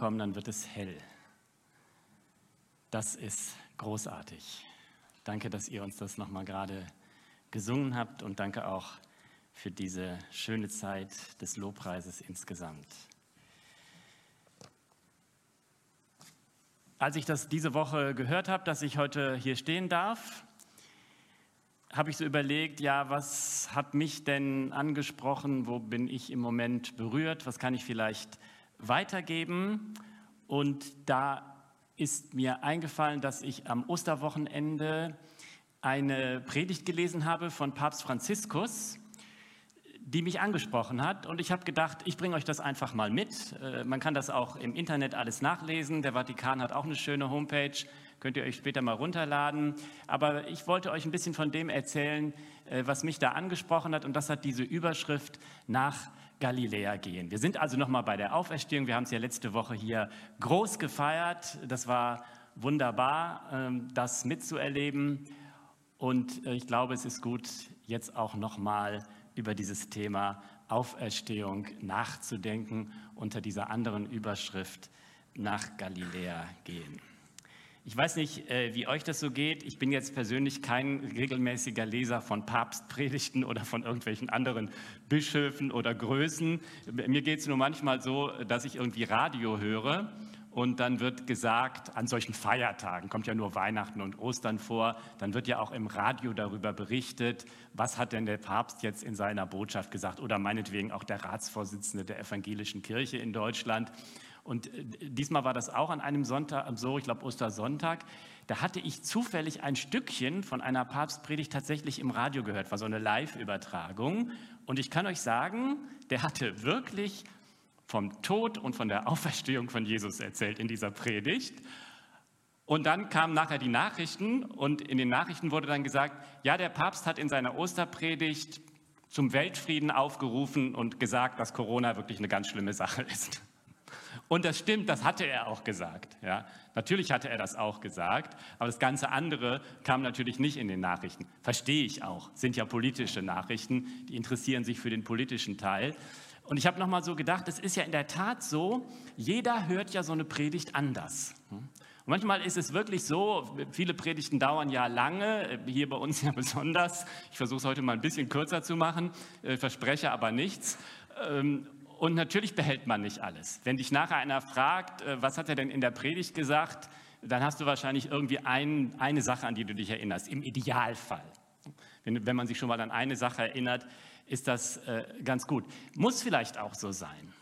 Kommen, dann wird es hell. Das ist großartig. Danke, dass ihr uns das nochmal gerade gesungen habt und danke auch für diese schöne Zeit des Lobpreises insgesamt. Als ich das diese Woche gehört habe, dass ich heute hier stehen darf, habe ich so überlegt, ja, was hat mich denn angesprochen, wo bin ich im Moment berührt, was kann ich vielleicht weitergeben? Und da ist mir eingefallen, dass ich am Osterwochenende eine Predigt gelesen habe von Papst Franziskus, die mich angesprochen hat. Und ich habe gedacht, ich bringe euch das einfach mal mit. Äh, man kann das auch im Internet alles nachlesen. Der Vatikan hat auch eine schöne Homepage könnt ihr euch später mal runterladen. Aber ich wollte euch ein bisschen von dem erzählen, äh, was mich da angesprochen hat. Und das hat diese Überschrift nach Galiläa gehen. Wir sind also nochmal bei der Auferstehung. Wir haben es ja letzte Woche hier groß gefeiert. Das war wunderbar, ähm, das mitzuerleben. Und äh, ich glaube, es ist gut, jetzt auch nochmal über dieses Thema Auferstehung nachzudenken unter dieser anderen Überschrift nach Galiläa gehen. Ich weiß nicht, äh, wie euch das so geht. Ich bin jetzt persönlich kein regelmäßiger Leser von Papstpredigten oder von irgendwelchen anderen Bischöfen oder Größen. Mir geht es nur manchmal so, dass ich irgendwie Radio höre und dann wird gesagt, an solchen Feiertagen, kommt ja nur Weihnachten und Ostern vor, dann wird ja auch im Radio darüber berichtet, was hat denn der Papst jetzt in seiner Botschaft gesagt oder meinetwegen auch der Ratsvorsitzende der evangelischen Kirche in Deutschland. Und äh, diesmal war das auch an einem Sonntag, so ich glaube Ostersonntag. Da hatte ich zufällig ein Stückchen von einer Papstpredigt tatsächlich im Radio gehört, war so eine Live-Übertragung. Und ich kann euch sagen, der hatte wirklich vom Tod und von der Auferstehung von Jesus erzählt in dieser Predigt. Und dann kamen nachher die Nachrichten und in den Nachrichten wurde dann gesagt, ja, der Papst hat in seiner Osterpredigt zum Weltfrieden aufgerufen und gesagt, dass Corona wirklich eine ganz schlimme Sache ist. Und das stimmt, das hatte er auch gesagt. Ja. Natürlich hatte er das auch gesagt, aber das ganze andere kam natürlich nicht in den Nachrichten. Verstehe ich auch, sind ja politische Nachrichten, die interessieren sich für den politischen Teil. Und ich habe nochmal so gedacht, es ist ja in der Tat so, jeder hört ja so eine Predigt anders. Und manchmal ist es wirklich so, viele Predigten dauern ja lange, hier bei uns ja besonders. Ich versuche es heute mal ein bisschen kürzer zu machen, äh, verspreche aber nichts. Und natürlich behält man nicht alles. Wenn dich nachher einer fragt, äh, was hat er denn in der Predigt gesagt, dann hast du wahrscheinlich irgendwie ein, eine Sache, an die du dich erinnerst, im Idealfall. Wenn, wenn man sich schon mal an eine Sache erinnert, ist das äh, ganz gut. Muss vielleicht auch so sein.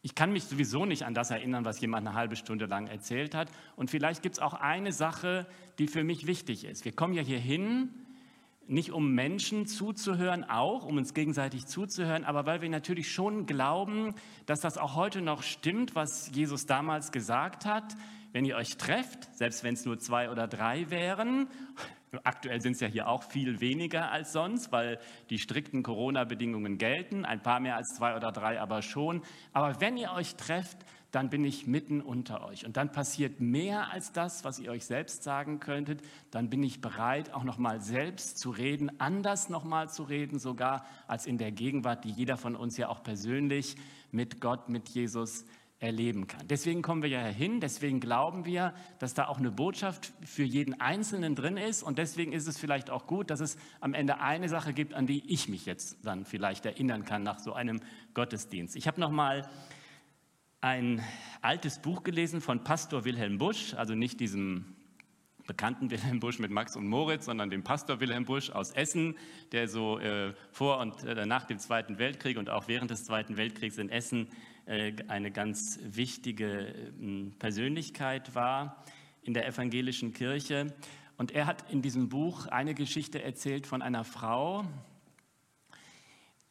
Ich kann mich sowieso nicht an das erinnern, was jemand eine halbe Stunde lang erzählt hat. Und vielleicht gibt es auch eine Sache, die für mich wichtig ist. Wir kommen ja hier hin, nicht um Menschen zuzuhören, auch um uns gegenseitig zuzuhören, aber weil wir natürlich schon glauben, dass das auch heute noch stimmt, was Jesus damals gesagt hat. Wenn ihr euch trefft, selbst wenn es nur zwei oder drei wären, aktuell sind es ja hier auch viel weniger als sonst, weil die strikten Corona-Bedingungen gelten, ein paar mehr als zwei oder drei aber schon. Aber wenn ihr euch trefft, dann bin ich mitten unter euch. Und dann passiert mehr als das, was ihr euch selbst sagen könntet. Dann bin ich bereit, auch nochmal selbst zu reden, anders nochmal zu reden, sogar als in der Gegenwart, die jeder von uns ja auch persönlich mit Gott, mit Jesus erleben kann. Deswegen kommen wir ja hin, deswegen glauben wir, dass da auch eine Botschaft für jeden Einzelnen drin ist und deswegen ist es vielleicht auch gut, dass es am Ende eine Sache gibt, an die ich mich jetzt dann vielleicht erinnern kann nach so einem Gottesdienst. Ich habe noch mal ein altes Buch gelesen von Pastor Wilhelm Busch, also nicht diesem bekannten Wilhelm Busch mit Max und Moritz, sondern dem Pastor Wilhelm Busch aus Essen, der so äh, vor und äh, nach dem Zweiten Weltkrieg und auch während des Zweiten Weltkriegs in Essen äh, eine ganz wichtige ähm, Persönlichkeit war in der evangelischen Kirche. Und er hat in diesem Buch eine Geschichte erzählt von einer Frau,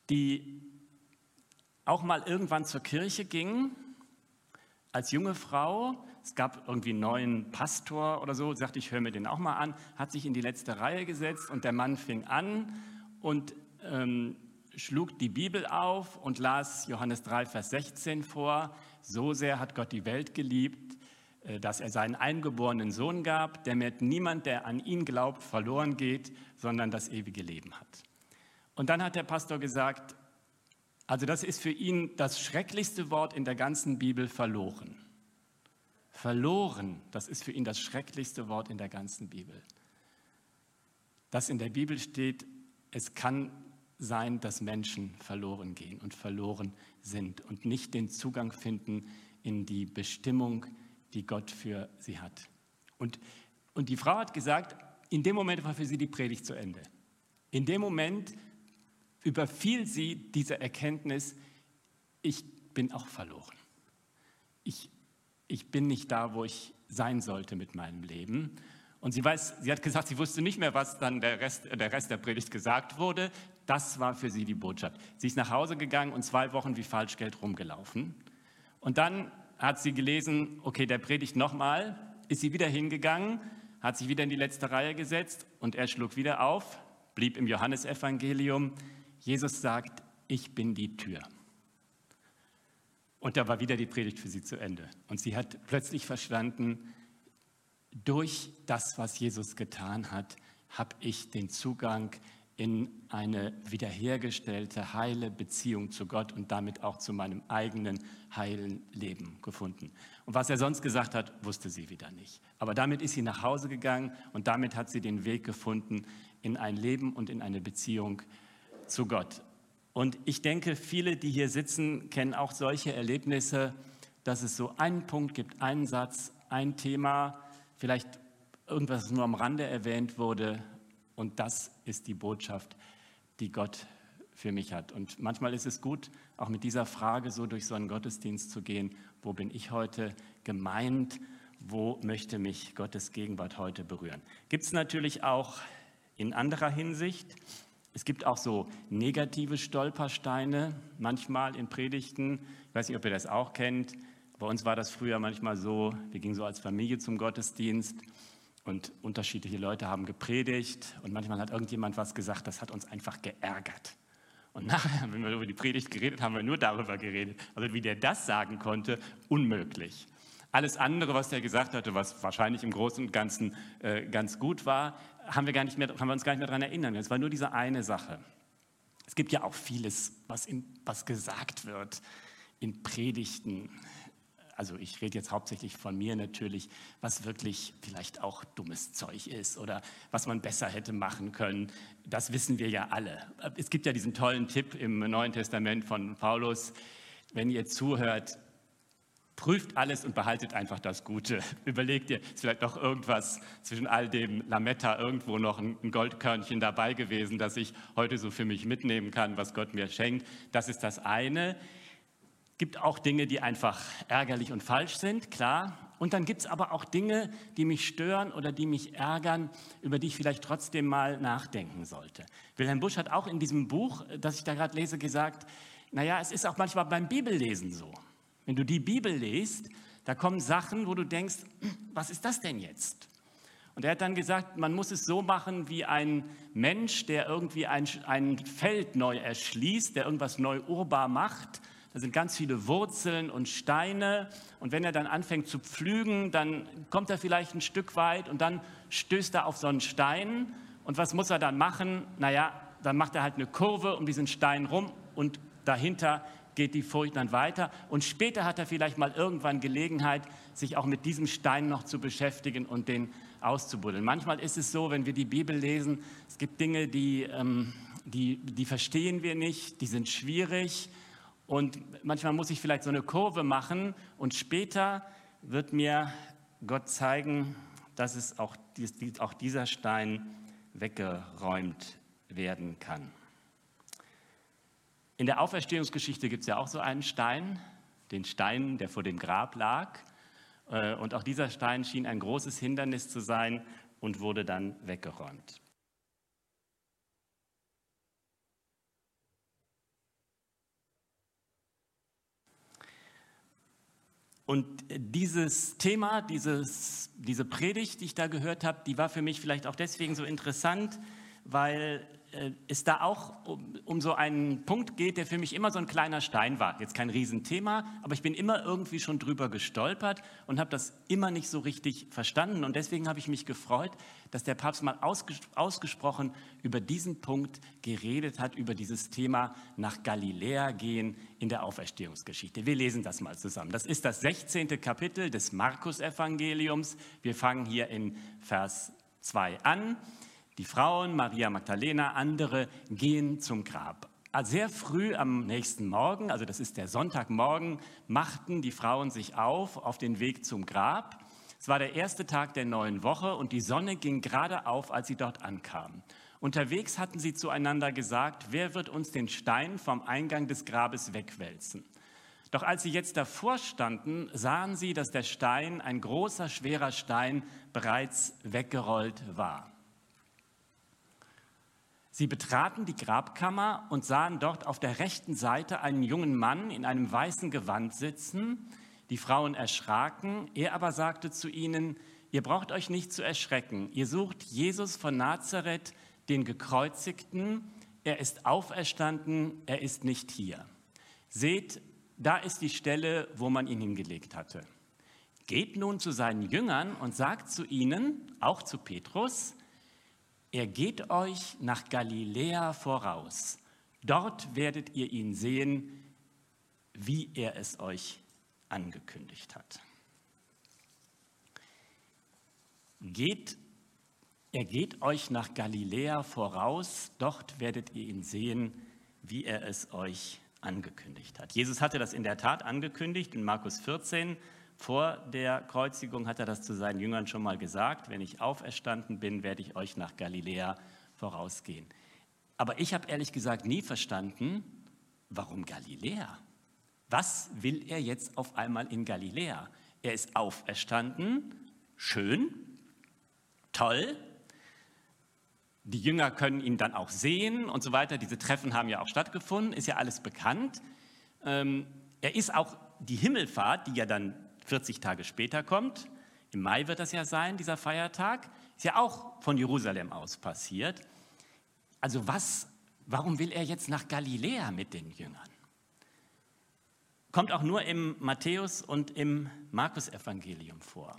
die auch mal irgendwann zur Kirche ging als junge Frau, es gab irgendwie einen neuen Pastor oder so, sagte ich, höre mir den auch mal an, hat sich in die letzte Reihe gesetzt und der Mann fing an und ähm, schlug die Bibel auf und las Johannes 3, Vers 16 vor. So sehr hat Gott die Welt geliebt, äh, dass er seinen eingeborenen Sohn gab, damit niemand, der an ihn glaubt, verloren geht, sondern das ewige Leben hat. Und dann hat der Pastor gesagt, Also das ist für ihn das schrecklichste Wort in der ganzen Bibel verloren. Verloren, das ist für ihn das schrecklichste Wort in der ganzen Bibel. Dass in der Bibel steht, es kann sein, dass Menschen verloren gehen und verloren sind und nicht den Zugang finden in die Bestimmung, die Gott für sie hat. Und, und die Frau hat gesagt, in dem Moment war für sie die Predigt zu Ende. In dem Moment überfiel sie diese Erkenntnis, ich bin auch verloren. Ich, ich bin nicht da, wo ich sein sollte mit meinem Leben. Und sie weiß, sie hat gesagt, sie wusste nicht mehr, was dann der Rest, der Rest der Predigt gesagt wurde. Das war für sie die Botschaft. Sie ist nach Hause gegangen und zwei Wochen wie Falschgeld rumgelaufen. Und dann hat sie gelesen, okay, der predigt nochmal, ist sie wieder hingegangen, hat sich wieder in die letzte Reihe gesetzt und er schlug wieder auf, blieb im Johannesevangelium. Jesus sagt, ich bin die Tür. Und da war wieder die Predigt für sie zu Ende. Und sie hat plötzlich verstanden, durch das, was Jesus getan hat, habe ich den Zugang in eine wiederhergestellte, heile Beziehung zu Gott und damit auch zu meinem eigenen heilen Leben gefunden. Und was er sonst gesagt hat, wusste sie wieder nicht. Aber damit ist sie nach Hause gegangen und damit hat sie den Weg gefunden in ein Leben und in eine Beziehung zu Gott. Und ich denke, viele, die hier sitzen, kennen auch solche Erlebnisse, dass es so einen Punkt gibt, einen Satz, ein Thema, vielleicht irgendwas nur am Rande erwähnt wurde, und das ist die Botschaft, die Gott für mich hat. Und manchmal ist es gut, auch mit dieser Frage so durch so einen Gottesdienst zu gehen, wo bin ich heute gemeint, wo möchte mich Gottes Gegenwart heute berühren. Gibt es natürlich auch in anderer Hinsicht. Es gibt auch so negative Stolpersteine, manchmal in Predigten. Ich weiß nicht, ob ihr das auch kennt. Bei uns war das früher manchmal so, wir gingen so als Familie zum Gottesdienst und unterschiedliche Leute haben gepredigt und manchmal hat irgendjemand was gesagt, das hat uns einfach geärgert. Und nachher, wenn wir über die Predigt geredet haben, haben wir nur darüber geredet. Also wie der das sagen konnte, unmöglich. Alles andere, was der gesagt hatte, was wahrscheinlich im Großen und Ganzen äh, ganz gut war, haben wir, gar nicht mehr, haben wir uns gar nicht mehr daran erinnern. Es war nur diese eine Sache. Es gibt ja auch vieles, was, in, was gesagt wird in Predigten, also ich rede jetzt hauptsächlich von mir natürlich, was wirklich vielleicht auch dummes Zeug ist oder was man besser hätte machen können. Das wissen wir ja alle. Es gibt ja diesen tollen Tipp im Neuen Testament von Paulus, wenn ihr zuhört, prüft alles und behaltet einfach das Gute. Überlegt ihr, ist vielleicht noch irgendwas zwischen all dem Lametta irgendwo noch ein Goldkörnchen dabei gewesen, das ich heute so für mich mitnehmen kann, was Gott mir schenkt. Das ist das eine gibt auch Dinge, die einfach ärgerlich und falsch sind, klar. Und dann gibt es aber auch Dinge, die mich stören oder die mich ärgern, über die ich vielleicht trotzdem mal nachdenken sollte. Wilhelm Busch hat auch in diesem Buch, das ich da gerade lese, gesagt, naja, es ist auch manchmal beim Bibellesen so. Wenn du die Bibel liest, da kommen Sachen, wo du denkst, was ist das denn jetzt? Und er hat dann gesagt, man muss es so machen wie ein Mensch, der irgendwie ein, ein Feld neu erschließt, der irgendwas neu urbar macht da sind ganz viele Wurzeln und Steine. Und wenn er dann anfängt zu pflügen, dann kommt er vielleicht ein Stück weit und dann stößt er auf so einen Stein. Und was muss er dann machen? Naja, dann macht er halt eine Kurve um diesen Stein rum und dahinter geht die Furcht dann weiter. Und später hat er vielleicht mal irgendwann Gelegenheit, sich auch mit diesem Stein noch zu beschäftigen und den auszubuddeln. Manchmal ist es so, wenn wir die Bibel lesen, es gibt Dinge, die, ähm, die, die verstehen wir nicht, die sind schwierig und manchmal muss ich vielleicht so eine Kurve machen und später wird mir Gott zeigen, dass es auch, auch dieser Stein weggeräumt werden kann. In der Auferstehungsgeschichte gibt es ja auch so einen Stein, den Stein, der vor dem Grab lag. Äh, und auch dieser Stein schien ein großes Hindernis zu sein und wurde dann weggeräumt. Und dieses Thema, dieses, diese Predigt, die ich da gehört habe, die war für mich vielleicht auch deswegen so interessant, weil es da auch um, um, so einen Punkt geht, der für mich immer so ein kleiner Stein war. Jetzt kein Riesenthema, aber ich bin immer irgendwie schon drüber gestolpert und habe das immer nicht so richtig verstanden. Und deswegen habe ich mich gefreut, dass der Papst mal ausges ausgesprochen über diesen Punkt geredet hat, über dieses Thema nach Galiläa gehen in der Auferstehungsgeschichte. Wir lesen das mal zusammen. Das ist das 16. Kapitel des Markus-Evangeliums. Wir fangen hier in Vers 2 an. Die Frauen, Maria Magdalena, andere gehen zum Grab. Also sehr früh am nächsten Morgen, also das ist der Sonntagmorgen, machten die Frauen sich auf auf den Weg zum Grab. Es war der erste Tag der neuen Woche und die Sonne ging gerade auf, als sie dort ankamen. Unterwegs hatten sie zueinander gesagt, wer wird uns den Stein vom Eingang des Grabes wegwälzen? Doch als sie jetzt davor standen, sahen sie, dass der Stein, ein großer, schwerer Stein, bereits weggerollt war. Sie betraten die Grabkammer und sahen dort auf der rechten Seite einen jungen Mann in einem weißen Gewand sitzen. Die Frauen erschraken, er aber sagte zu ihnen, ihr braucht euch nicht zu erschrecken, ihr sucht Jesus von Nazareth, den gekreuzigten, er ist auferstanden, er ist nicht hier. Seht, da ist die Stelle, wo man ihn hingelegt hatte. Geht nun zu seinen Jüngern und sagt zu ihnen, auch zu Petrus, er geht euch nach Galiläa voraus. Dort werdet ihr ihn sehen, wie er es euch angekündigt hat. Geht, er geht euch nach Galiläa voraus, dort werdet ihr ihn sehen, wie er es euch angekündigt hat. Jesus hatte das in der Tat angekündigt in Markus 14, vor der Kreuzigung hat er das zu seinen Jüngern schon mal gesagt, wenn ich auferstanden bin, werde ich euch nach Galiläa vorausgehen. Aber ich habe ehrlich gesagt nie verstanden, warum Galiläa? Was will er jetzt auf einmal in Galiläa? Er ist auferstanden, schön, toll. Die Jünger können ihn dann auch sehen und so weiter. Diese Treffen haben ja auch stattgefunden, ist ja alles bekannt. Ähm, er ist auch die Himmelfahrt, die ja dann 40 Tage später kommt, im Mai wird das ja sein, dieser Feiertag, ist ja auch von Jerusalem aus passiert. Also was, warum will er jetzt nach Galiläa mit den Jüngern? Kommt auch nur im Matthäus und im Markus-Evangelium vor.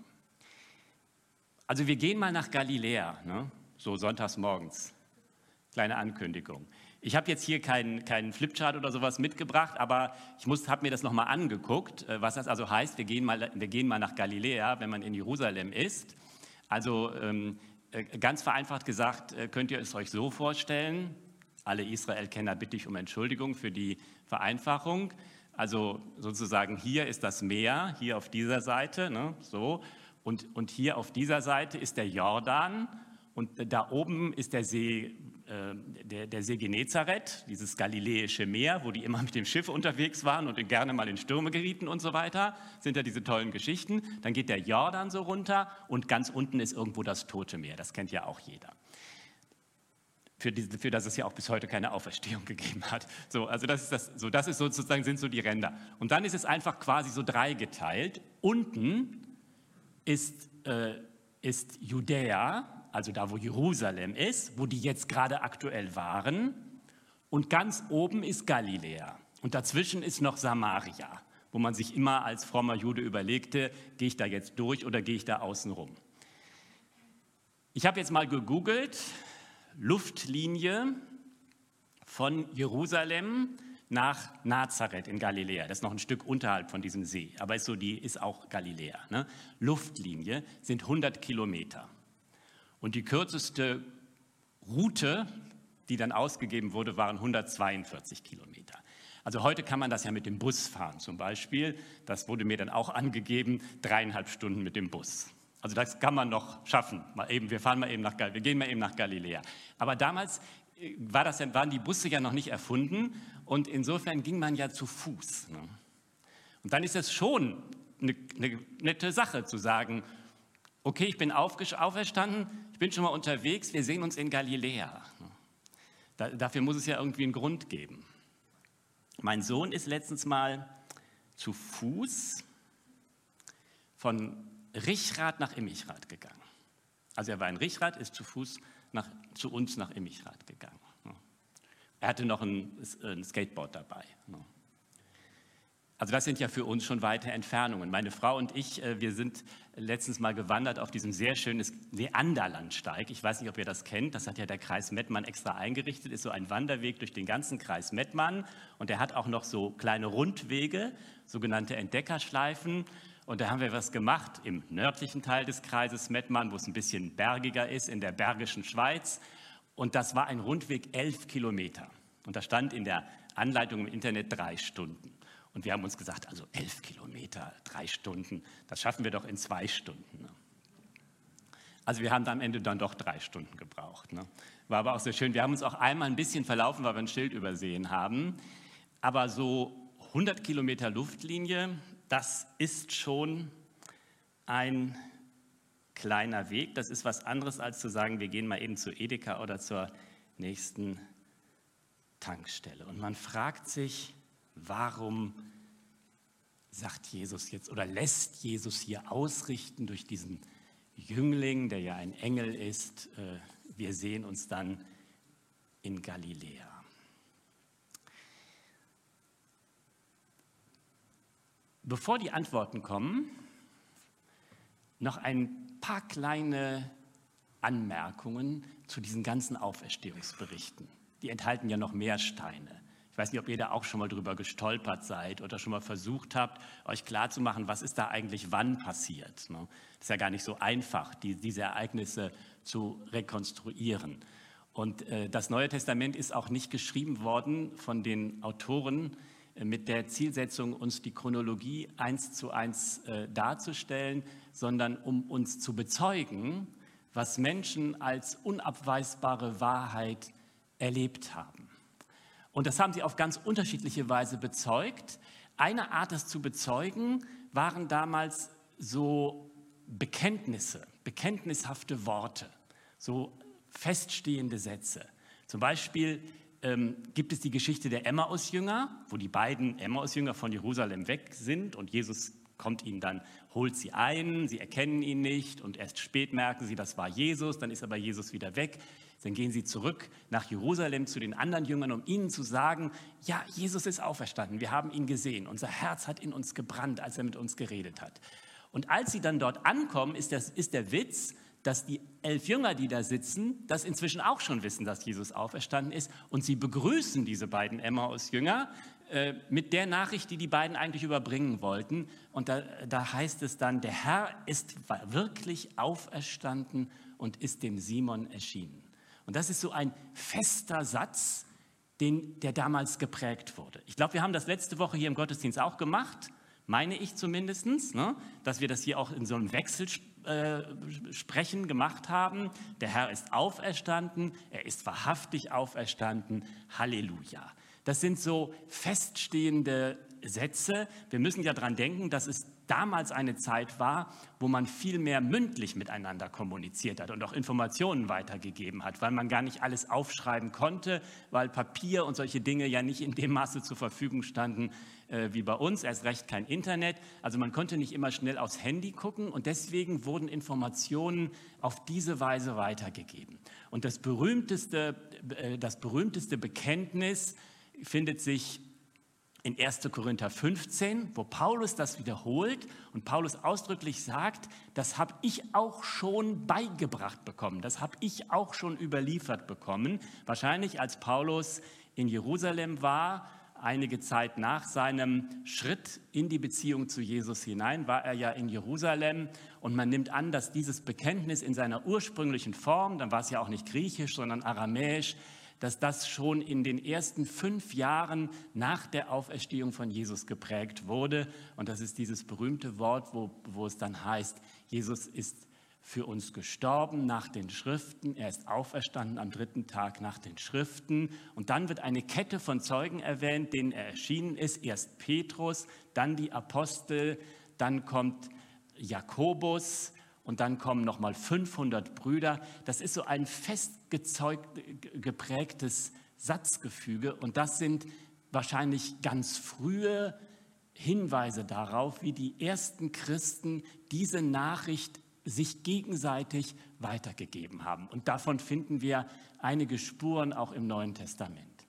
Also wir gehen mal nach Galiläa, ne? so sonntags morgens. Kleine Ankündigung. Ich habe jetzt hier keinen, keinen Flipchart oder sowas mitgebracht, aber ich habe mir das nochmal angeguckt, äh, was das also heißt. Wir gehen, mal, wir gehen mal nach Galiläa, wenn man in Jerusalem ist. Also ähm, äh, ganz vereinfacht gesagt, äh, könnt ihr es euch so vorstellen, alle Israel-Kenner bitte ich um Entschuldigung für die Vereinfachung. Also sozusagen hier ist das Meer, hier auf dieser Seite, ne, so. Und, und hier auf dieser Seite ist der Jordan und da oben ist der See der, der See Genezareth, dieses galiläische Meer, wo die immer mit dem Schiff unterwegs waren und gerne mal in Stürme gerieten und so weiter, sind ja diese tollen Geschichten. Dann geht der Jordan so runter und ganz unten ist irgendwo das Tote Meer. Das kennt ja auch jeder. Für, die, für, das es ja auch bis heute keine Auferstehung gegeben hat. So, also das ist, das, so, das ist sozusagen, sind so die Ränder. Und dann ist es einfach quasi so dreigeteilt. Unten ist, äh, ist Judäa, also da, wo Jerusalem ist, wo die jetzt gerade aktuell waren. Und ganz oben ist Galiläa. Und dazwischen ist noch Samaria, wo man sich immer als frommer Jude überlegte, gehe ich da jetzt durch oder gehe ich da außen rum. Ich habe jetzt mal gegoogelt, Luftlinie von Jerusalem nach Nazareth in Galiläa. Das ist noch ein Stück unterhalb von diesem See, aber ist so die ist auch Galiläa. Ne? Luftlinie sind 100 Kilometer. Und die kürzeste Route, die dann ausgegeben wurde, waren 142 Kilometer. Also heute kann man das ja mit dem Bus fahren zum Beispiel. Das wurde mir dann auch angegeben, dreieinhalb Stunden mit dem Bus. Also das kann man noch schaffen. Mal eben, wir fahren mal eben nach, wir gehen mal eben nach Galiläa. Aber damals äh, war das, waren die Busse ja noch nicht erfunden und insofern ging man ja zu Fuß. Ne? Und dann ist es schon eine, eine nette Sache zu sagen, okay, ich bin auferstanden, ich bin schon mal unterwegs, wir sehen uns in Galiläa. Da, dafür muss es ja irgendwie einen Grund geben. Mein Sohn ist letztens mal zu Fuß von Richrath nach Immichrath gegangen. Also er war in Richrath, ist zu Fuß nach, zu uns nach Immichrat gegangen. Er hatte noch ein, ein Skateboard dabei. Also das sind ja für uns schon weite Entfernungen. Meine Frau und ich, äh, wir sind letztens mal gewandert auf diesem sehr schönen Neanderlandsteig. Ich weiß nicht, ob ihr das kennt. Das hat ja der Kreis Mettmann extra eingerichtet. Ist so ein Wanderweg durch den ganzen Kreis Mettmann. Und der hat auch noch so kleine Rundwege, sogenannte Entdeckerschleifen. Und da haben wir was gemacht im nördlichen Teil des Kreises Mettmann, wo es ein bisschen bergiger ist, in der Bergischen Schweiz. Und das war ein Rundweg elf Kilometer. Und da stand in der Anleitung im Internet drei Stunden. Und wir haben uns gesagt, also elf Kilometer, drei Stunden, das schaffen wir doch in zwei Stunden. Ne? Also wir haben am Ende dann doch drei Stunden gebraucht. Ne? War aber auch sehr schön. Wir haben uns auch einmal ein bisschen verlaufen, weil wir ein Schild übersehen haben. Aber so 100 Kilometer Luftlinie, das ist schon ein kleiner Weg. Das ist was anderes, als zu sagen, wir gehen mal eben zu Edeka oder zur nächsten Tankstelle. Und man fragt sich, Warum sagt Jesus jetzt oder lässt Jesus hier ausrichten durch diesen Jüngling, der ja ein Engel ist? Äh, wir sehen uns dann in Galiläa. Bevor die Antworten kommen, noch ein paar kleine Anmerkungen zu diesen ganzen Auferstehungsberichten. Die enthalten ja noch mehr Steine. Ich weiß nicht, ob ihr da auch schon mal drüber gestolpert seid oder schon mal versucht habt, euch klarzumachen, was ist da eigentlich wann passiert. Ne? Das ist ja gar nicht so einfach, die, diese Ereignisse zu rekonstruieren. Und äh, das Neue Testament ist auch nicht geschrieben worden von den Autoren äh, mit der Zielsetzung, uns die Chronologie eins zu eins äh, darzustellen, sondern um uns zu bezeugen, was Menschen als unabweisbare Wahrheit erlebt haben. Und das haben sie auf ganz unterschiedliche Weise bezeugt. Eine Art, das zu bezeugen, waren damals so Bekenntnisse, bekenntnishafte Worte, so feststehende Sätze. Zum Beispiel ähm, gibt es die Geschichte der Emmaus-Jünger, wo die beiden Emmaus-Jünger von Jerusalem weg sind und Jesus kommt ihnen dann, holt sie ein, sie erkennen ihn nicht und erst spät merken sie, das war Jesus, dann ist aber Jesus wieder weg. Dann gehen sie zurück nach Jerusalem zu den anderen Jüngern, um ihnen zu sagen, ja, Jesus ist auferstanden, wir haben ihn gesehen, unser Herz hat in uns gebrannt, als er mit uns geredet hat. Und als sie dann dort ankommen, ist, das, ist der Witz, dass die elf Jünger, die da sitzen, das inzwischen auch schon wissen, dass Jesus auferstanden ist. Und sie begrüßen diese beiden Emmaus-Jünger äh, mit der Nachricht, die die beiden eigentlich überbringen wollten. Und da, da heißt es dann, der Herr ist wirklich auferstanden und ist dem Simon erschienen. Und das ist so ein fester Satz, den, der damals geprägt wurde. Ich glaube, wir haben das letzte Woche hier im Gottesdienst auch gemacht, meine ich zumindest, ne, dass wir das hier auch in so einem Wechselsprechen äh, gemacht haben. Der Herr ist auferstanden, er ist wahrhaftig auferstanden, Halleluja. Das sind so feststehende Sätze. Wir müssen ja daran denken, dass es damals eine Zeit war, wo man viel mehr mündlich miteinander kommuniziert hat und auch Informationen weitergegeben hat, weil man gar nicht alles aufschreiben konnte, weil Papier und solche Dinge ja nicht in dem Maße zur Verfügung standen äh, wie bei uns, erst recht kein Internet. Also man konnte nicht immer schnell aufs Handy gucken und deswegen wurden Informationen auf diese Weise weitergegeben. Und das berühmteste, äh, das berühmteste Bekenntnis findet sich in 1. Korinther 15, wo Paulus das wiederholt und Paulus ausdrücklich sagt, das habe ich auch schon beigebracht bekommen, das habe ich auch schon überliefert bekommen. Wahrscheinlich als Paulus in Jerusalem war, einige Zeit nach seinem Schritt in die Beziehung zu Jesus hinein, war er ja in Jerusalem und man nimmt an, dass dieses Bekenntnis in seiner ursprünglichen Form, dann war es ja auch nicht griechisch, sondern aramäisch, dass das schon in den ersten fünf Jahren nach der Auferstehung von Jesus geprägt wurde. Und das ist dieses berühmte Wort, wo, wo es dann heißt, Jesus ist für uns gestorben nach den Schriften, er ist auferstanden am dritten Tag nach den Schriften. Und dann wird eine Kette von Zeugen erwähnt, denen er erschienen ist. Erst Petrus, dann die Apostel, dann kommt Jakobus, und dann kommen nochmal 500 Brüder. Das ist so ein festgezeugt, geprägtes Satzgefüge und das sind wahrscheinlich ganz frühe Hinweise darauf, wie die ersten Christen diese Nachricht sich gegenseitig weitergegeben haben. Und davon finden wir einige Spuren auch im Neuen Testament.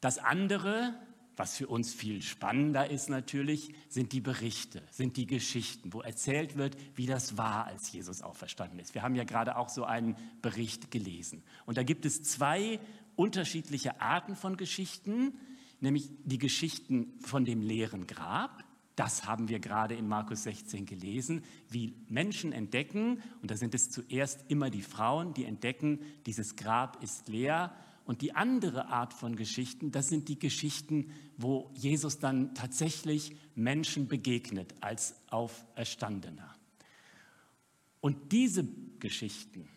Das andere, was für uns viel spannender ist natürlich, sind die Berichte, sind die Geschichten, wo erzählt wird, wie das war, als Jesus auferstanden ist. Wir haben ja gerade auch so einen Bericht gelesen. Und da gibt es zwei unterschiedliche Arten von Geschichten, nämlich die Geschichten von dem leeren Grab. Das haben wir gerade in Markus 16 gelesen, wie Menschen entdecken, und da sind es zuerst immer die Frauen, die entdecken, dieses Grab ist leer. Und die andere Art von Geschichten, das sind die Geschichten, wo Jesus dann tatsächlich Menschen begegnet als Auferstandener. Und diese Geschichten,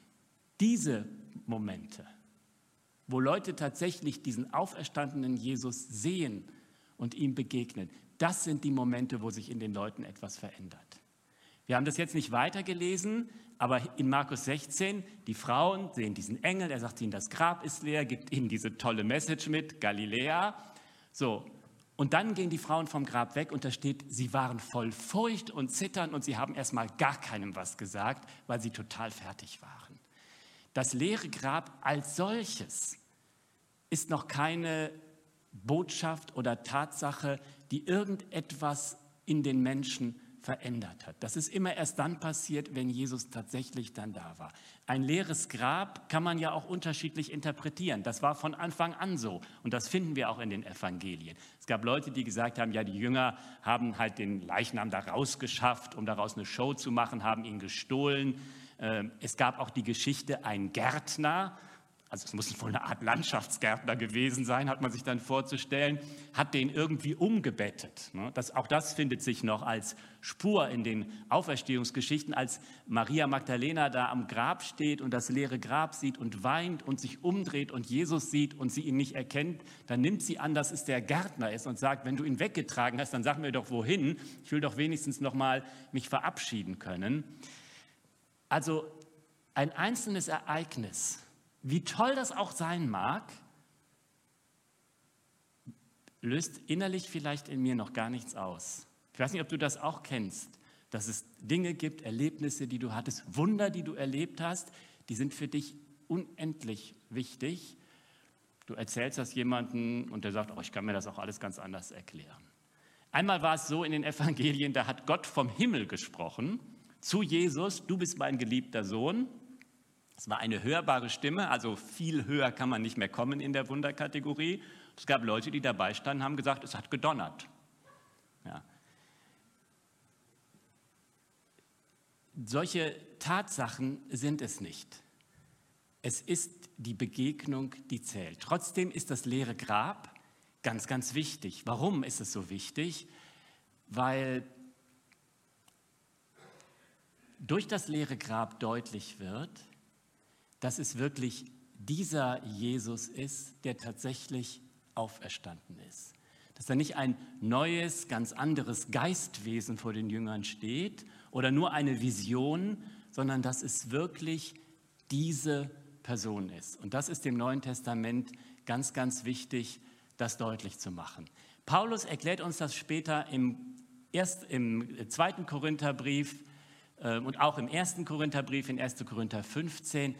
diese Momente, wo Leute tatsächlich diesen auferstandenen Jesus sehen und ihm begegnen, das sind die Momente, wo sich in den Leuten etwas verändert. Wir haben das jetzt nicht weitergelesen, aber in Markus 16, die Frauen sehen diesen Engel, er sagt ihnen, das Grab ist leer, gibt ihnen diese tolle Message mit, Galiläa. So, und dann gehen die Frauen vom Grab weg und da steht, sie waren voll Furcht und Zittern und sie haben erstmal gar keinem was gesagt, weil sie total fertig waren. Das leere Grab als solches ist noch keine Botschaft oder Tatsache, die irgendetwas in den Menschen verändert hat. Das ist immer erst dann passiert, wenn Jesus tatsächlich dann da war. Ein leeres Grab kann man ja auch unterschiedlich interpretieren. Das war von Anfang an so und das finden wir auch in den Evangelien. Es gab Leute, die gesagt haben, ja, die Jünger haben halt den Leichnam da rausgeschafft, um daraus eine Show zu machen, haben ihn gestohlen. Ähm, es gab auch die Geschichte, ein Gärtner, also es muss wohl eine Art Landschaftsgärtner gewesen sein, hat man sich dann vorzustellen, hat den irgendwie umgebettet. Ne? Das, auch das findet sich noch als Spur in den Auferstehungsgeschichten, als Maria Magdalena da am Grab steht und das leere Grab sieht und weint und sich umdreht und Jesus sieht und sie ihn nicht erkennt, dann nimmt sie an, dass es der Gärtner ist und sagt, wenn du ihn weggetragen hast, dann sag mir doch wohin. Ich will doch wenigstens noch mal mich verabschieden können. Also ein einzelnes Ereignis wie toll das auch sein mag, löst innerlich vielleicht in mir noch gar nichts aus. Ich weiß nicht, ob du das auch kennst, dass es Dinge gibt, Erlebnisse, die du hattest, Wunder, die du erlebt hast, die sind für dich unendlich wichtig. Du erzählst das jemandem und der sagt, oh, ich kann mir das auch alles ganz anders erklären. Einmal war es so in den Evangelien, da hat Gott vom Himmel gesprochen zu Jesus, du bist mein geliebter Sohn. Es war eine hörbare Stimme, also viel höher kann man nicht mehr kommen in der Wunderkategorie. Es gab Leute, die dabei standen, haben gesagt, es hat gedonnert. Ja. Solche Tatsachen sind es nicht. Es ist die Begegnung, die zählt. Trotzdem ist das leere Grab ganz, ganz wichtig. Warum ist es so wichtig? Weil durch das leere Grab deutlich wird, dass es wirklich dieser Jesus ist, der tatsächlich auferstanden ist. Dass da nicht ein neues, ganz anderes Geistwesen vor den Jüngern steht oder nur eine Vision, sondern dass es wirklich diese Person ist. Und das ist dem Neuen Testament ganz, ganz wichtig, das deutlich zu machen. Paulus erklärt uns das später im, erst, im zweiten Korintherbrief äh, und auch im ersten Korintherbrief in 1. Korinther 15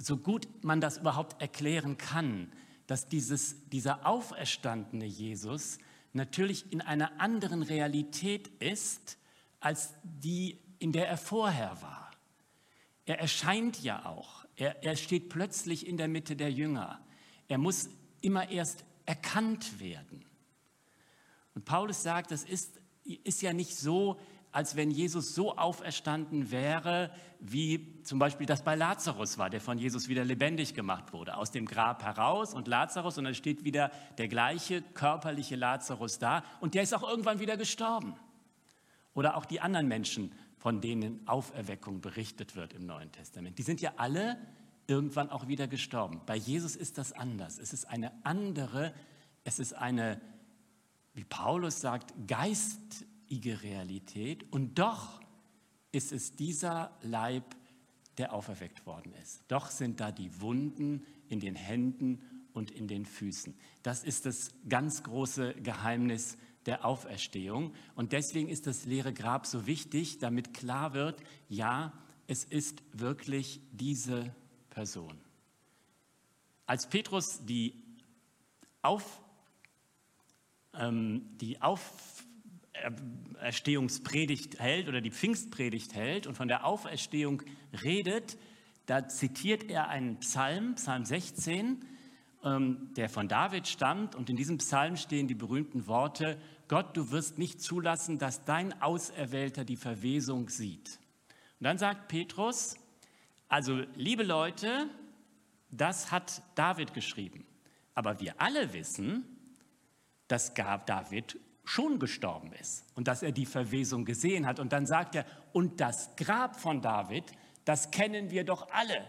so gut man das überhaupt erklären kann, dass dieses, dieser auferstandene Jesus natürlich in einer anderen Realität ist, als die, in der er vorher war. Er erscheint ja auch. Er, er steht plötzlich in der Mitte der Jünger. Er muss immer erst erkannt werden. Und Paulus sagt, das ist, ist ja nicht so, als wenn Jesus so auferstanden wäre, wie zum Beispiel das bei Lazarus war, der von Jesus wieder lebendig gemacht wurde, aus dem Grab heraus und Lazarus, und dann steht wieder der gleiche körperliche Lazarus da und der ist auch irgendwann wieder gestorben. Oder auch die anderen Menschen, von denen Auferweckung berichtet wird im Neuen Testament. Die sind ja alle irgendwann auch wieder gestorben. Bei Jesus ist das anders. Es ist eine andere, es ist eine, wie Paulus sagt, Geist, Realität und doch ist es dieser Leib, der auferweckt worden ist. Doch sind da die Wunden in den Händen und in den Füßen. Das ist das ganz große Geheimnis der Auferstehung. Und deswegen ist das leere Grab so wichtig, damit klar wird, ja, es ist wirklich diese Person. Als Petrus die, Auf, ähm, die Auferstehungspredigt hält oder die Pfingstpredigt hält und von der Auferstehung redet, da zitiert er einen Psalm, Psalm 16, ähm, der von David stammt. Und in diesem Psalm stehen die berühmten Worte, Gott, du wirst nicht zulassen, dass dein Auserwählter die Verwesung sieht. Und dann sagt Petrus, also liebe Leute, das hat David geschrieben. Aber wir alle wissen, dass David schon gestorben ist und dass er die Verwesung gesehen hat. Und dann sagt er, und das Grab von David, das kennen wir doch alle.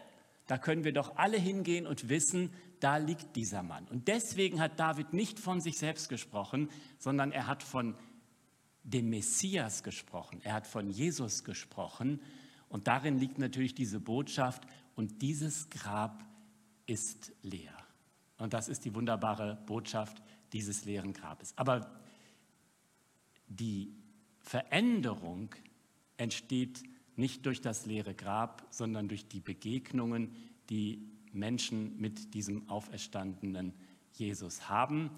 Da können wir doch alle hingehen und wissen, da liegt dieser Mann. Und deswegen hat David nicht von sich selbst gesprochen, sondern er hat von dem Messias gesprochen. Er hat von Jesus gesprochen. Und darin liegt natürlich diese Botschaft. Und dieses Grab ist leer. Und das ist die wunderbare Botschaft dieses leeren Grabes. Aber die Veränderung entsteht nicht durch das leere Grab, sondern durch die Begegnungen, die Menschen mit diesem auferstandenen Jesus haben.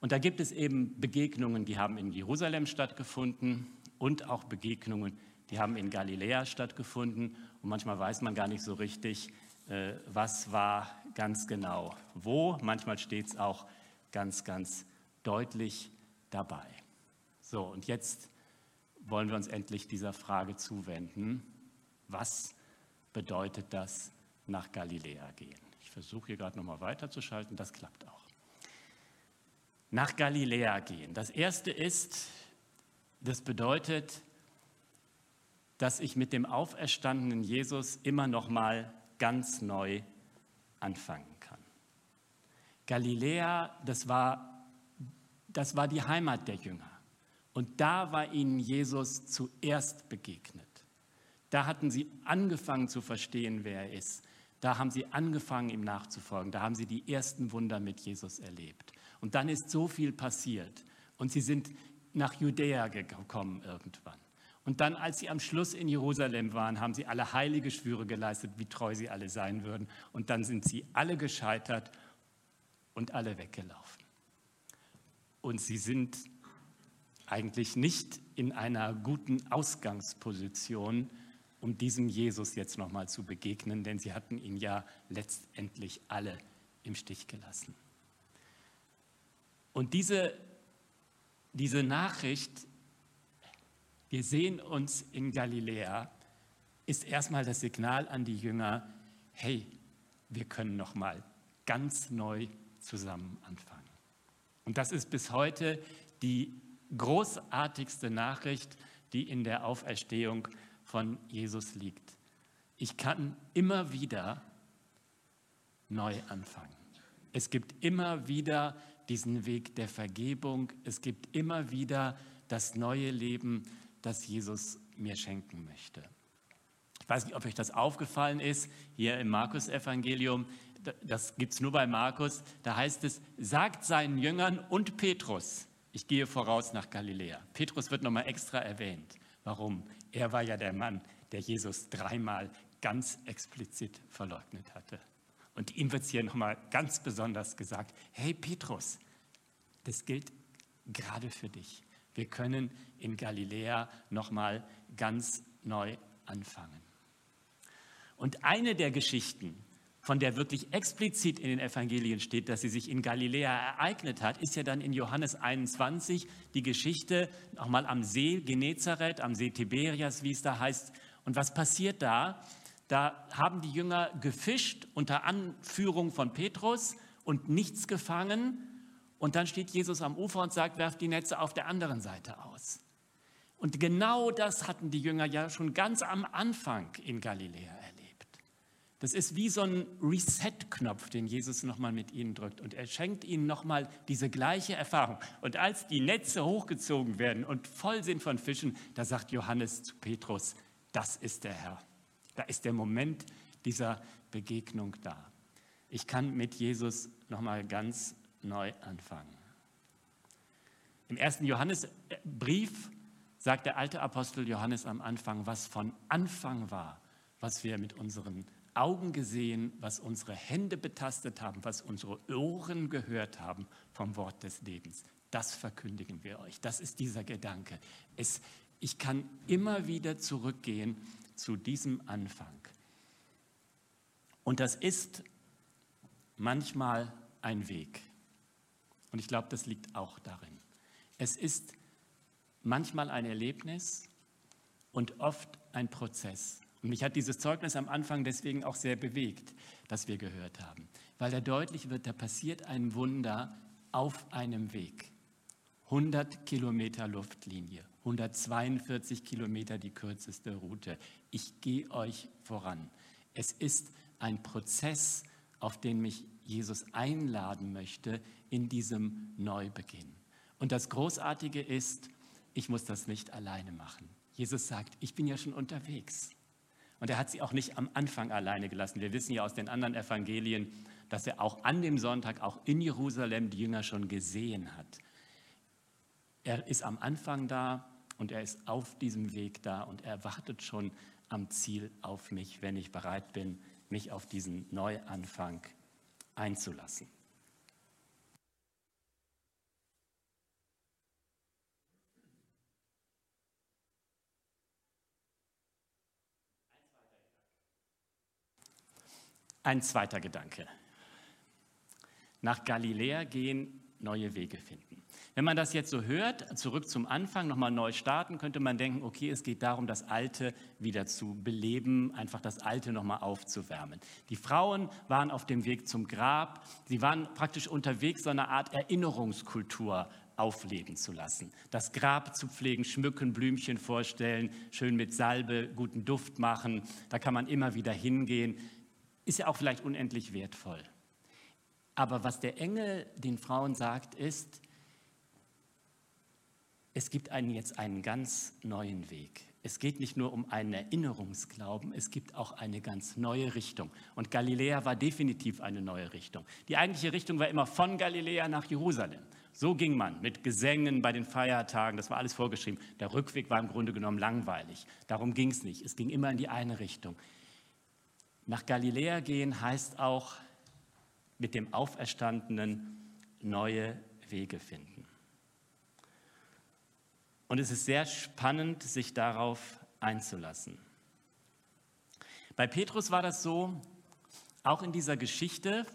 Und da gibt es eben Begegnungen, die haben in Jerusalem stattgefunden und auch Begegnungen, die haben in Galiläa stattgefunden. Und manchmal weiß man gar nicht so richtig, äh, was war ganz genau wo. Manchmal steht es auch ganz, ganz deutlich dabei. So, und jetzt wollen wir uns endlich dieser Frage zuwenden. Was bedeutet das nach Galiläa gehen? Ich versuche hier gerade nochmal weiterzuschalten, das klappt auch. Nach Galiläa gehen. Das erste ist, das bedeutet, dass ich mit dem auferstandenen Jesus immer noch mal ganz neu anfangen kann. Galiläa, das war, das war die Heimat der Jünger. Und da war ihnen Jesus zuerst begegnet. Da hatten sie angefangen zu verstehen, wer er ist. Da haben sie angefangen, ihm nachzufolgen. Da haben sie die ersten Wunder mit Jesus erlebt. Und dann ist so viel passiert. Und sie sind nach Judäa gekommen irgendwann. Und dann, als sie am Schluss in Jerusalem waren, haben sie alle heilige Schwüre geleistet, wie treu sie alle sein würden. Und dann sind sie alle gescheitert und alle weggelaufen. Und sie sind eigentlich nicht in einer guten Ausgangsposition, um diesem Jesus jetzt nochmal zu begegnen, denn sie hatten ihn ja letztendlich alle im Stich gelassen. Und diese, diese Nachricht, wir sehen uns in Galiläa, ist erstmal das Signal an die Jünger, hey, wir können nochmal ganz neu zusammen anfangen. Und das ist bis heute die großartigste Nachricht, die in der Auferstehung von Jesus liegt. Ich kann immer wieder neu anfangen. Es gibt immer wieder diesen Weg der Vergebung. Es gibt immer wieder das neue Leben, das Jesus mir schenken möchte. Ich weiß nicht, ob euch das aufgefallen ist, hier im Markus-Evangelium, das gibt es nur bei Markus, da heißt es, sagt seinen Jüngern und Petrus, ich gehe voraus nach Galiläa. Petrus wird nochmal extra erwähnt. Warum? Er war ja der Mann, der Jesus dreimal ganz explizit verleugnet hatte. Und ihm wird es hier nochmal ganz besonders gesagt, hey Petrus, das gilt gerade für dich. Wir können in Galiläa nochmal ganz neu anfangen. Und eine der Geschichten, von der wirklich explizit in den Evangelien steht, dass sie sich in Galiläa ereignet hat, ist ja dann in Johannes 21 die Geschichte nochmal am See Genezareth, am See Tiberias, wie es da heißt. Und was passiert da? Da haben die Jünger gefischt unter Anführung von Petrus und nichts gefangen. Und dann steht Jesus am Ufer und sagt, werft die Netze auf der anderen Seite aus. Und genau das hatten die Jünger ja schon ganz am Anfang in Galiläa das ist wie so ein Reset-Knopf, den Jesus nochmal mit ihnen drückt. Und er schenkt ihnen nochmal diese gleiche Erfahrung. Und als die Netze hochgezogen werden und voll sind von Fischen, da sagt Johannes zu Petrus, das ist der Herr. Da ist der Moment dieser Begegnung da. Ich kann mit Jesus nochmal ganz neu anfangen. Im ersten Johannesbrief sagt der alte Apostel Johannes am Anfang, was von Anfang war, was wir mit unseren Augen gesehen, was unsere Hände betastet haben, was unsere Ohren gehört haben vom Wort des Lebens. Das verkündigen wir euch. Das ist dieser Gedanke. Es, ich kann immer wieder zurückgehen zu diesem Anfang. Und das ist manchmal ein Weg. Und ich glaube, das liegt auch darin. Es ist manchmal ein Erlebnis und oft ein Prozess. Und mich hat dieses Zeugnis am Anfang deswegen auch sehr bewegt, das wir gehört haben, weil da deutlich wird, da passiert ein Wunder auf einem Weg. 100 Kilometer Luftlinie, 142 Kilometer die kürzeste Route. Ich gehe euch voran. Es ist ein Prozess, auf den mich Jesus einladen möchte in diesem Neubeginn. Und das Großartige ist, ich muss das nicht alleine machen. Jesus sagt, ich bin ja schon unterwegs. Und er hat sie auch nicht am Anfang alleine gelassen. Wir wissen ja aus den anderen Evangelien, dass er auch an dem Sonntag, auch in Jerusalem, die Jünger schon gesehen hat. Er ist am Anfang da und er ist auf diesem Weg da und er wartet schon am Ziel auf mich, wenn ich bereit bin, mich auf diesen Neuanfang einzulassen. Ein zweiter Gedanke. Nach Galiläa gehen, neue Wege finden. Wenn man das jetzt so hört, zurück zum Anfang, nochmal neu starten, könnte man denken, okay, es geht darum, das Alte wieder zu beleben, einfach das Alte nochmal aufzuwärmen. Die Frauen waren auf dem Weg zum Grab, sie waren praktisch unterwegs, so eine Art Erinnerungskultur aufleben zu lassen. Das Grab zu pflegen, schmücken, Blümchen vorstellen, schön mit Salbe, guten Duft machen, da kann man immer wieder hingehen ist ja auch vielleicht unendlich wertvoll. Aber was der Engel den Frauen sagt, ist, es gibt einen jetzt einen ganz neuen Weg. Es geht nicht nur um einen Erinnerungsglauben, es gibt auch eine ganz neue Richtung. Und Galiläa war definitiv eine neue Richtung. Die eigentliche Richtung war immer von Galiläa nach Jerusalem. So ging man mit Gesängen bei den Feiertagen, das war alles vorgeschrieben. Der Rückweg war im Grunde genommen langweilig. Darum ging es nicht. Es ging immer in die eine Richtung. Nach Galiläa gehen heißt auch mit dem Auferstandenen neue Wege finden. Und es ist sehr spannend, sich darauf einzulassen. Bei Petrus war das so, auch in dieser Geschichte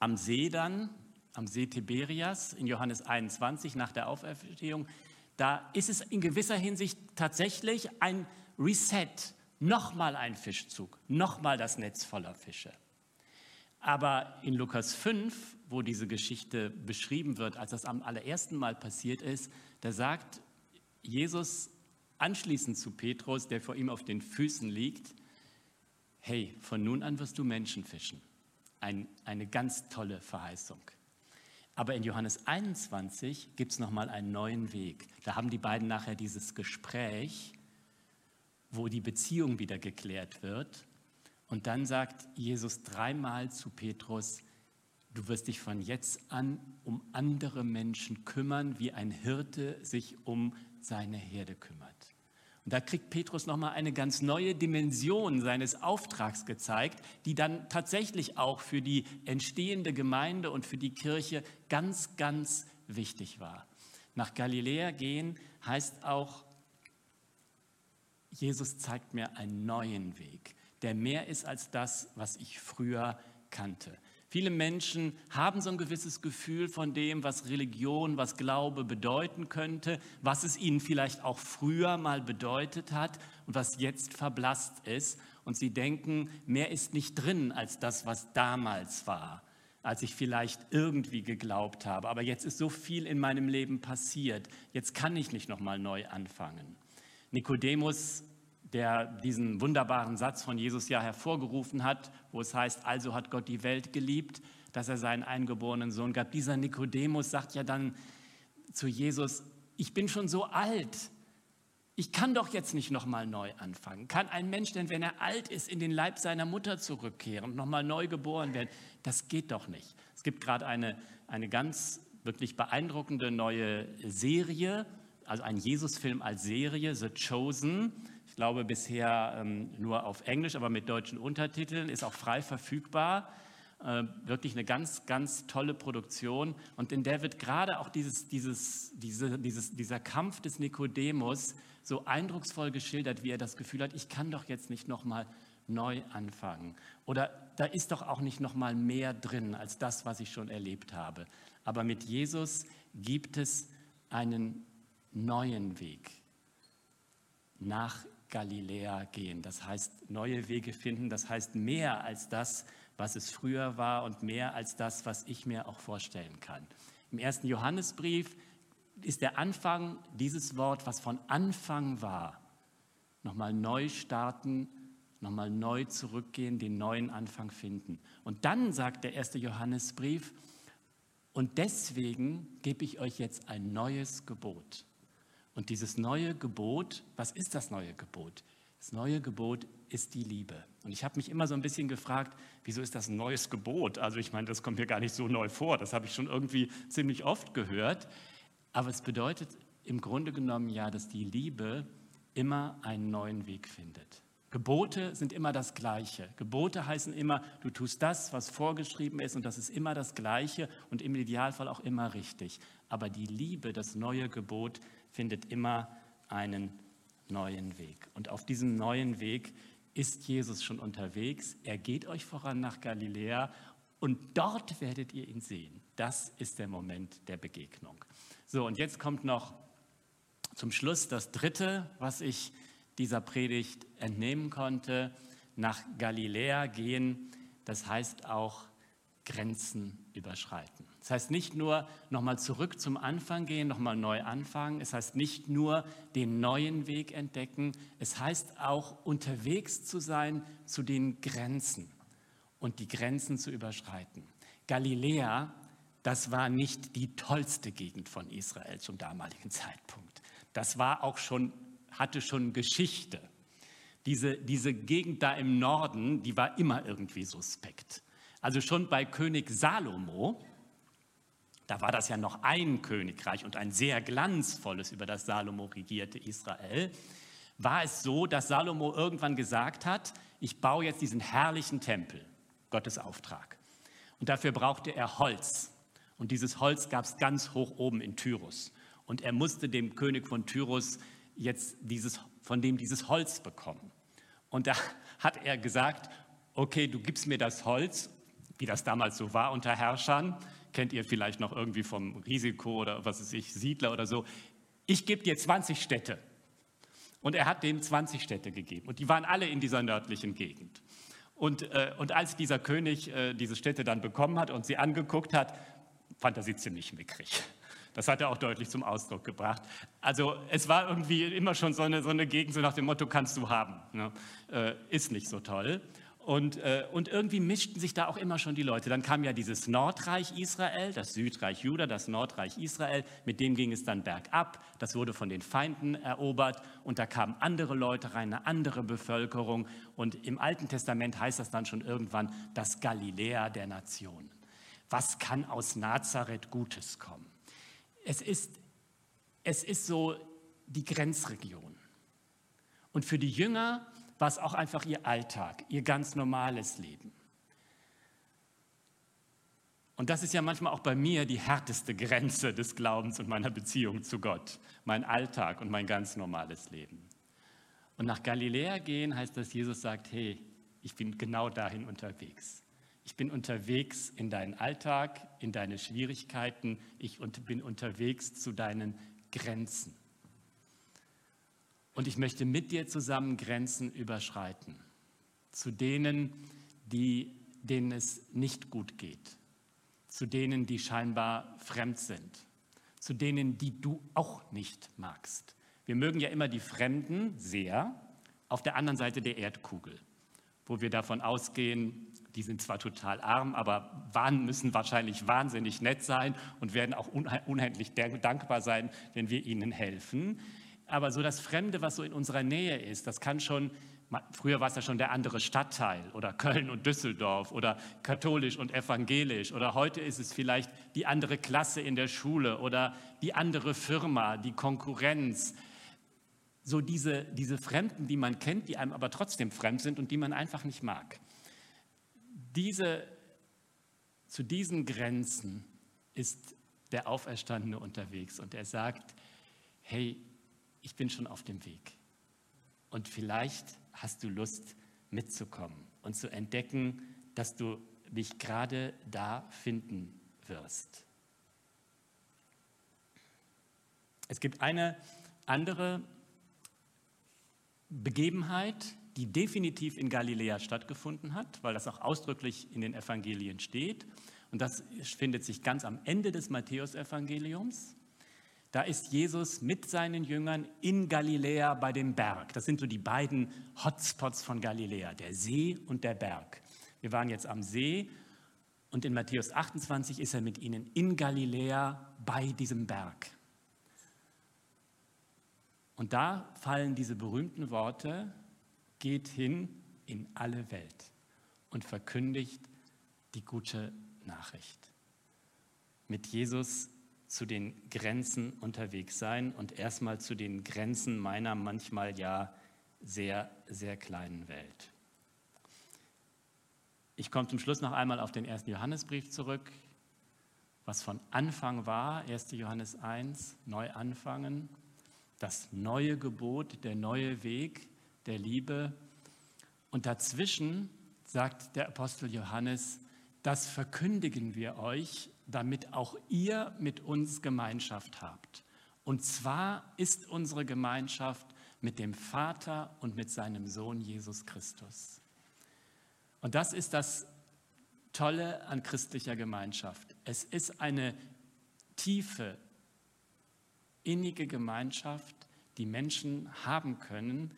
am See dann, am See Tiberias in Johannes 21 nach der Auferstehung, da ist es in gewisser Hinsicht tatsächlich ein Reset, Nochmal ein Fischzug, nochmal das Netz voller Fische. Aber in Lukas 5, wo diese Geschichte beschrieben wird, als das am allerersten Mal passiert ist, da sagt Jesus anschließend zu Petrus, der vor ihm auf den Füßen liegt, hey, von nun an wirst du Menschen fischen. Ein, eine ganz tolle Verheißung. Aber in Johannes 21 gibt es nochmal einen neuen Weg. Da haben die beiden nachher dieses Gespräch wo die Beziehung wieder geklärt wird. Und dann sagt Jesus dreimal zu Petrus, du wirst dich von jetzt an um andere Menschen kümmern, wie ein Hirte sich um seine Herde kümmert. Und da kriegt Petrus nochmal eine ganz neue Dimension seines Auftrags gezeigt, die dann tatsächlich auch für die entstehende Gemeinde und für die Kirche ganz, ganz wichtig war. Nach Galiläa gehen heißt auch Jesus zeigt mir einen neuen Weg, der mehr ist als das, was ich früher kannte. Viele Menschen haben so ein gewisses Gefühl von dem, was Religion, was Glaube bedeuten könnte, was es ihnen vielleicht auch früher mal bedeutet hat und was jetzt verblasst ist. Und sie denken, mehr ist nicht drin als das, was damals war, als ich vielleicht irgendwie geglaubt habe. Aber jetzt ist so viel in meinem Leben passiert. Jetzt kann ich nicht noch mal neu anfangen. Nikodemus, der diesen wunderbaren Satz von Jesus ja hervorgerufen hat, wo es heißt, also hat Gott die Welt geliebt, dass er seinen eingeborenen Sohn gab. Dieser Nikodemus sagt ja dann zu Jesus, ich bin schon so alt, ich kann doch jetzt nicht nochmal neu anfangen. Kann ein Mensch denn, wenn er alt ist, in den Leib seiner Mutter zurückkehren und nochmal neu geboren werden? Das geht doch nicht. Es gibt gerade eine, eine ganz wirklich beeindruckende neue Serie, also ein Jesus-Film als Serie, The Chosen. Ich glaube bisher ähm, nur auf Englisch, aber mit deutschen Untertiteln, ist auch frei verfügbar. Äh, wirklich eine ganz, ganz tolle Produktion. Und in der wird gerade auch dieses, dieses, diese, dieses, dieser Kampf des Nikodemus so eindrucksvoll geschildert, wie er das Gefühl hat, ich kann doch jetzt nicht nochmal neu anfangen. Oder da ist doch auch nicht nochmal mehr drin als das, was ich schon erlebt habe. Aber mit Jesus gibt es einen neuen Weg nach Galiläa gehen. Das heißt, neue Wege finden, das heißt mehr als das, was es früher war und mehr als das, was ich mir auch vorstellen kann. Im ersten Johannesbrief ist der Anfang dieses Wort, was von Anfang war, nochmal neu starten, nochmal neu zurückgehen, den neuen Anfang finden. Und dann sagt der erste Johannesbrief, und deswegen gebe ich euch jetzt ein neues Gebot. Und dieses neue Gebot, was ist das neue Gebot? Das neue Gebot ist die Liebe. Und ich habe mich immer so ein bisschen gefragt, wieso ist das ein neues Gebot? Also ich meine, das kommt mir gar nicht so neu vor. Das habe ich schon irgendwie ziemlich oft gehört. Aber es bedeutet im Grunde genommen ja, dass die Liebe immer einen neuen Weg findet. Gebote sind immer das Gleiche. Gebote heißen immer, du tust das, was vorgeschrieben ist, und das ist immer das Gleiche und im Idealfall auch immer richtig. Aber die Liebe, das neue Gebot, findet immer einen neuen Weg. Und auf diesem neuen Weg ist Jesus schon unterwegs. Er geht euch voran nach Galiläa und dort werdet ihr ihn sehen. Das ist der Moment der Begegnung. So, und jetzt kommt noch zum Schluss das Dritte, was ich dieser Predigt entnehmen konnte. Nach Galiläa gehen, das heißt auch Grenzen überschreiten. Das heißt nicht nur nochmal zurück zum Anfang gehen, nochmal neu anfangen. Es heißt nicht nur den neuen Weg entdecken. Es heißt auch unterwegs zu sein zu den Grenzen und die Grenzen zu überschreiten. Galiläa, das war nicht die tollste Gegend von Israel zum damaligen Zeitpunkt. Das war auch schon, hatte schon Geschichte. Diese, diese Gegend da im Norden, die war immer irgendwie suspekt. Also schon bei König Salomo, da war das ja noch ein Königreich und ein sehr glanzvolles über das Salomo regierte Israel. War es so, dass Salomo irgendwann gesagt hat, ich baue jetzt diesen herrlichen Tempel, Gottes Auftrag. Und dafür brauchte er Holz. Und dieses Holz gab es ganz hoch oben in Tyrus. Und er musste dem König von Tyrus jetzt dieses, von dem dieses Holz bekommen. Und da hat er gesagt, okay, du gibst mir das Holz, wie das damals so war unter Herrschern, kennt ihr vielleicht noch irgendwie vom Risiko oder was weiß ich, Siedler oder so. Ich gebe dir 20 Städte. Und er hat denen 20 Städte gegeben. Und die waren alle in dieser nördlichen Gegend. Und, äh, und als dieser König äh, diese Städte dann bekommen hat und sie angeguckt hat, fand er sie ziemlich mickrig. Das hat er auch deutlich zum Ausdruck gebracht. Also es war irgendwie immer schon so eine, so eine Gegend, so nach dem Motto, kannst du haben. Ne? Äh, ist nicht so toll. Und, äh, und irgendwie mischten sich da auch immer schon die Leute. Dann kam ja dieses Nordreich Israel, das Südreich Juda, das Nordreich Israel. Mit dem ging es dann bergab. Das wurde von den Feinden erobert. Und da kamen andere Leute rein, eine andere Bevölkerung. Und im Alten Testament heißt das dann schon irgendwann das Galiläa der Nation. Was kann aus Nazareth Gutes kommen? Es ist, es ist so die Grenzregion. Und für die Jünger war es auch einfach ihr Alltag, ihr ganz normales Leben. Und das ist ja manchmal auch bei mir die härteste Grenze des Glaubens und meiner Beziehung zu Gott, mein Alltag und mein ganz normales Leben. Und nach Galiläa gehen heißt, dass Jesus sagt, hey, ich bin genau dahin unterwegs. Ich bin unterwegs in deinen Alltag, in deine Schwierigkeiten, ich bin unterwegs zu deinen Grenzen. Und ich möchte mit dir zusammen Grenzen überschreiten. Zu denen, die, denen es nicht gut geht. Zu denen, die scheinbar fremd sind. Zu denen, die du auch nicht magst. Wir mögen ja immer die Fremden sehr auf der anderen Seite der Erdkugel, wo wir davon ausgehen, die sind zwar total arm, aber müssen wahrscheinlich wahnsinnig nett sein und werden auch unendlich dankbar sein, wenn wir ihnen helfen aber so das Fremde, was so in unserer Nähe ist, das kann schon Früher war es ja schon der andere Stadtteil oder Köln und Düsseldorf oder katholisch und evangelisch oder heute ist es vielleicht die andere Klasse in der Schule oder die andere Firma, die Konkurrenz. So diese, diese Fremden, die man kennt, die einem aber trotzdem fremd sind und die man einfach nicht mag. Diese, zu diesen Grenzen ist der Auferstandene unterwegs und er sagt, hey, ich bin schon auf dem Weg. Und vielleicht hast du Lust mitzukommen und zu entdecken, dass du mich gerade da finden wirst. Es gibt eine andere Begebenheit, die definitiv in Galiläa stattgefunden hat, weil das auch ausdrücklich in den Evangelien steht. Und das findet sich ganz am Ende des Matthäusevangeliums. Da ist Jesus mit seinen Jüngern in Galiläa bei dem Berg. Das sind so die beiden Hotspots von Galiläa, der See und der Berg. Wir waren jetzt am See und in Matthäus 28 ist er mit ihnen in Galiläa bei diesem Berg. Und da fallen diese berühmten Worte, geht hin in alle Welt und verkündigt die gute Nachricht. Mit Jesus zu den Grenzen unterwegs sein und erstmal zu den Grenzen meiner manchmal ja sehr, sehr kleinen Welt. Ich komme zum Schluss noch einmal auf den ersten Johannesbrief zurück. Was von Anfang war, 1. Johannes 1, neu anfangen, das neue Gebot, der neue Weg der Liebe. Und dazwischen sagt der Apostel Johannes, das verkündigen wir euch, damit auch ihr mit uns Gemeinschaft habt. Und zwar ist unsere Gemeinschaft mit dem Vater und mit seinem Sohn Jesus Christus. Und das ist das Tolle an christlicher Gemeinschaft. Es ist eine tiefe, innige Gemeinschaft, die Menschen haben können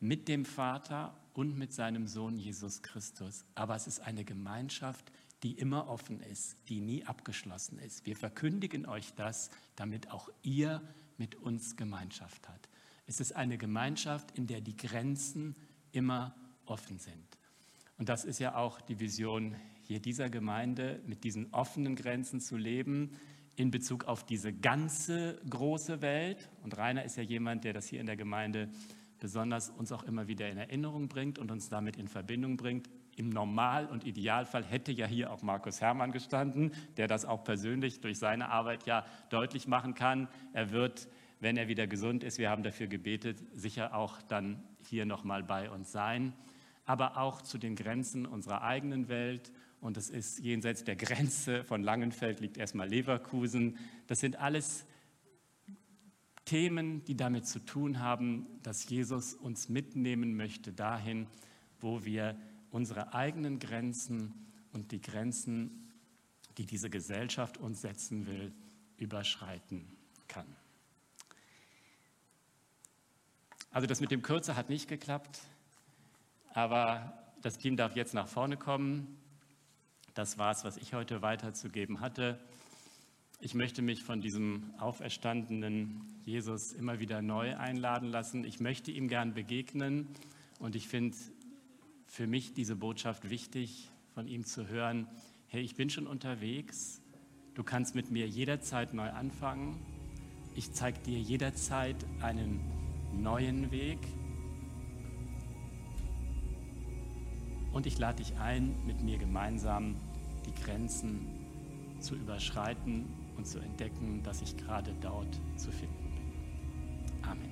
mit dem Vater und mit seinem Sohn Jesus Christus. Aber es ist eine Gemeinschaft, die immer offen ist, die nie abgeschlossen ist. Wir verkündigen euch das, damit auch ihr mit uns Gemeinschaft habt. Es ist eine Gemeinschaft, in der die Grenzen immer offen sind. Und das ist ja auch die Vision hier dieser Gemeinde, mit diesen offenen Grenzen zu leben in Bezug auf diese ganze große Welt. Und Rainer ist ja jemand, der das hier in der Gemeinde besonders uns auch immer wieder in Erinnerung bringt und uns damit in Verbindung bringt. Im Normal- und Idealfall hätte ja hier auch Markus Hermann gestanden, der das auch persönlich durch seine Arbeit ja deutlich machen kann. Er wird, wenn er wieder gesund ist, wir haben dafür gebetet, sicher auch dann hier nochmal bei uns sein. Aber auch zu den Grenzen unserer eigenen Welt. Und es ist jenseits der Grenze von Langenfeld liegt erstmal Leverkusen. Das sind alles Themen, die damit zu tun haben, dass Jesus uns mitnehmen möchte dahin, wo wir unsere eigenen Grenzen und die Grenzen, die diese Gesellschaft uns setzen will, überschreiten kann. Also das mit dem Kürzer hat nicht geklappt, aber das Team darf jetzt nach vorne kommen. Das war es, was ich heute weiterzugeben hatte. Ich möchte mich von diesem auferstandenen Jesus immer wieder neu einladen lassen. Ich möchte ihm gern begegnen und ich finde für mich diese Botschaft wichtig, von ihm zu hören, hey, ich bin schon unterwegs, du kannst mit mir jederzeit neu anfangen, ich zeige dir jederzeit einen neuen Weg und ich lade dich ein, mit mir gemeinsam die Grenzen zu überschreiten und zu entdecken, dass ich gerade dort zu finden bin. Amen.